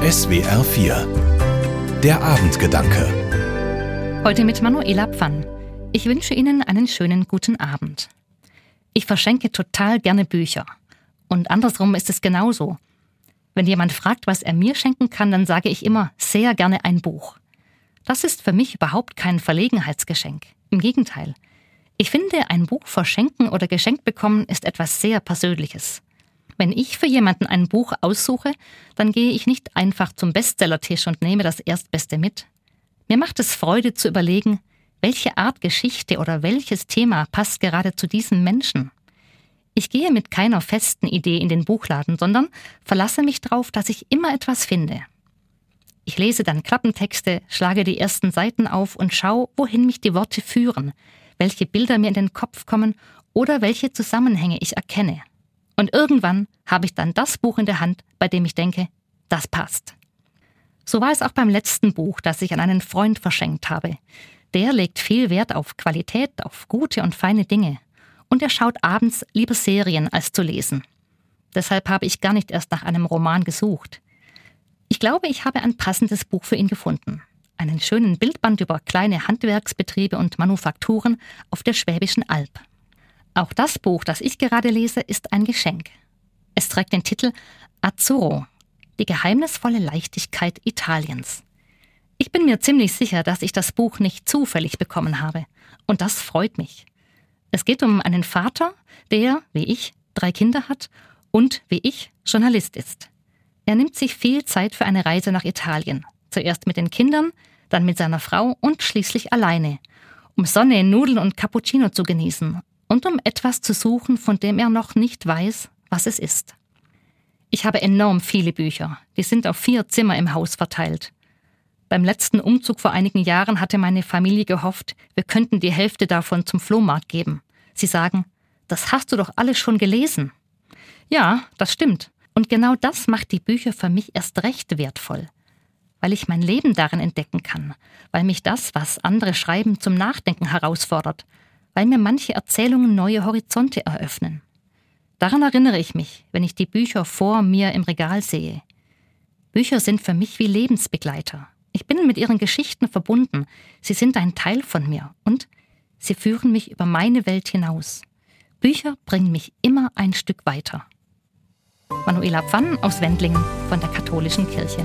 SWR 4 Der Abendgedanke Heute mit Manuela Pfann. Ich wünsche Ihnen einen schönen guten Abend. Ich verschenke total gerne Bücher. Und andersrum ist es genauso. Wenn jemand fragt, was er mir schenken kann, dann sage ich immer sehr gerne ein Buch. Das ist für mich überhaupt kein Verlegenheitsgeschenk. Im Gegenteil. Ich finde, ein Buch verschenken oder geschenkt bekommen ist etwas sehr Persönliches. Wenn ich für jemanden ein Buch aussuche, dann gehe ich nicht einfach zum Bestsellertisch und nehme das Erstbeste mit. Mir macht es Freude zu überlegen, welche Art Geschichte oder welches Thema passt gerade zu diesem Menschen. Ich gehe mit keiner festen Idee in den Buchladen, sondern verlasse mich darauf, dass ich immer etwas finde. Ich lese dann Klappentexte, schlage die ersten Seiten auf und schaue, wohin mich die Worte führen, welche Bilder mir in den Kopf kommen oder welche Zusammenhänge ich erkenne. Und irgendwann habe ich dann das Buch in der Hand, bei dem ich denke, das passt. So war es auch beim letzten Buch, das ich an einen Freund verschenkt habe. Der legt viel Wert auf Qualität, auf gute und feine Dinge. Und er schaut abends lieber Serien als zu lesen. Deshalb habe ich gar nicht erst nach einem Roman gesucht. Ich glaube, ich habe ein passendes Buch für ihn gefunden. Einen schönen Bildband über kleine Handwerksbetriebe und Manufakturen auf der Schwäbischen Alb. Auch das Buch, das ich gerade lese, ist ein Geschenk. Es trägt den Titel Azzurro, die geheimnisvolle Leichtigkeit Italiens. Ich bin mir ziemlich sicher, dass ich das Buch nicht zufällig bekommen habe. Und das freut mich. Es geht um einen Vater, der, wie ich, drei Kinder hat und, wie ich, Journalist ist. Er nimmt sich viel Zeit für eine Reise nach Italien. Zuerst mit den Kindern, dann mit seiner Frau und schließlich alleine, um Sonne, Nudeln und Cappuccino zu genießen und um etwas zu suchen, von dem er noch nicht weiß, was es ist. Ich habe enorm viele Bücher, die sind auf vier Zimmer im Haus verteilt. Beim letzten Umzug vor einigen Jahren hatte meine Familie gehofft, wir könnten die Hälfte davon zum Flohmarkt geben. Sie sagen, das hast du doch alles schon gelesen. Ja, das stimmt. Und genau das macht die Bücher für mich erst recht wertvoll. Weil ich mein Leben darin entdecken kann, weil mich das, was andere schreiben, zum Nachdenken herausfordert, weil mir manche Erzählungen neue Horizonte eröffnen. Daran erinnere ich mich, wenn ich die Bücher vor mir im Regal sehe. Bücher sind für mich wie Lebensbegleiter. Ich bin mit ihren Geschichten verbunden, sie sind ein Teil von mir und sie führen mich über meine Welt hinaus. Bücher bringen mich immer ein Stück weiter. Manuela Pfann aus Wendlingen von der Katholischen Kirche.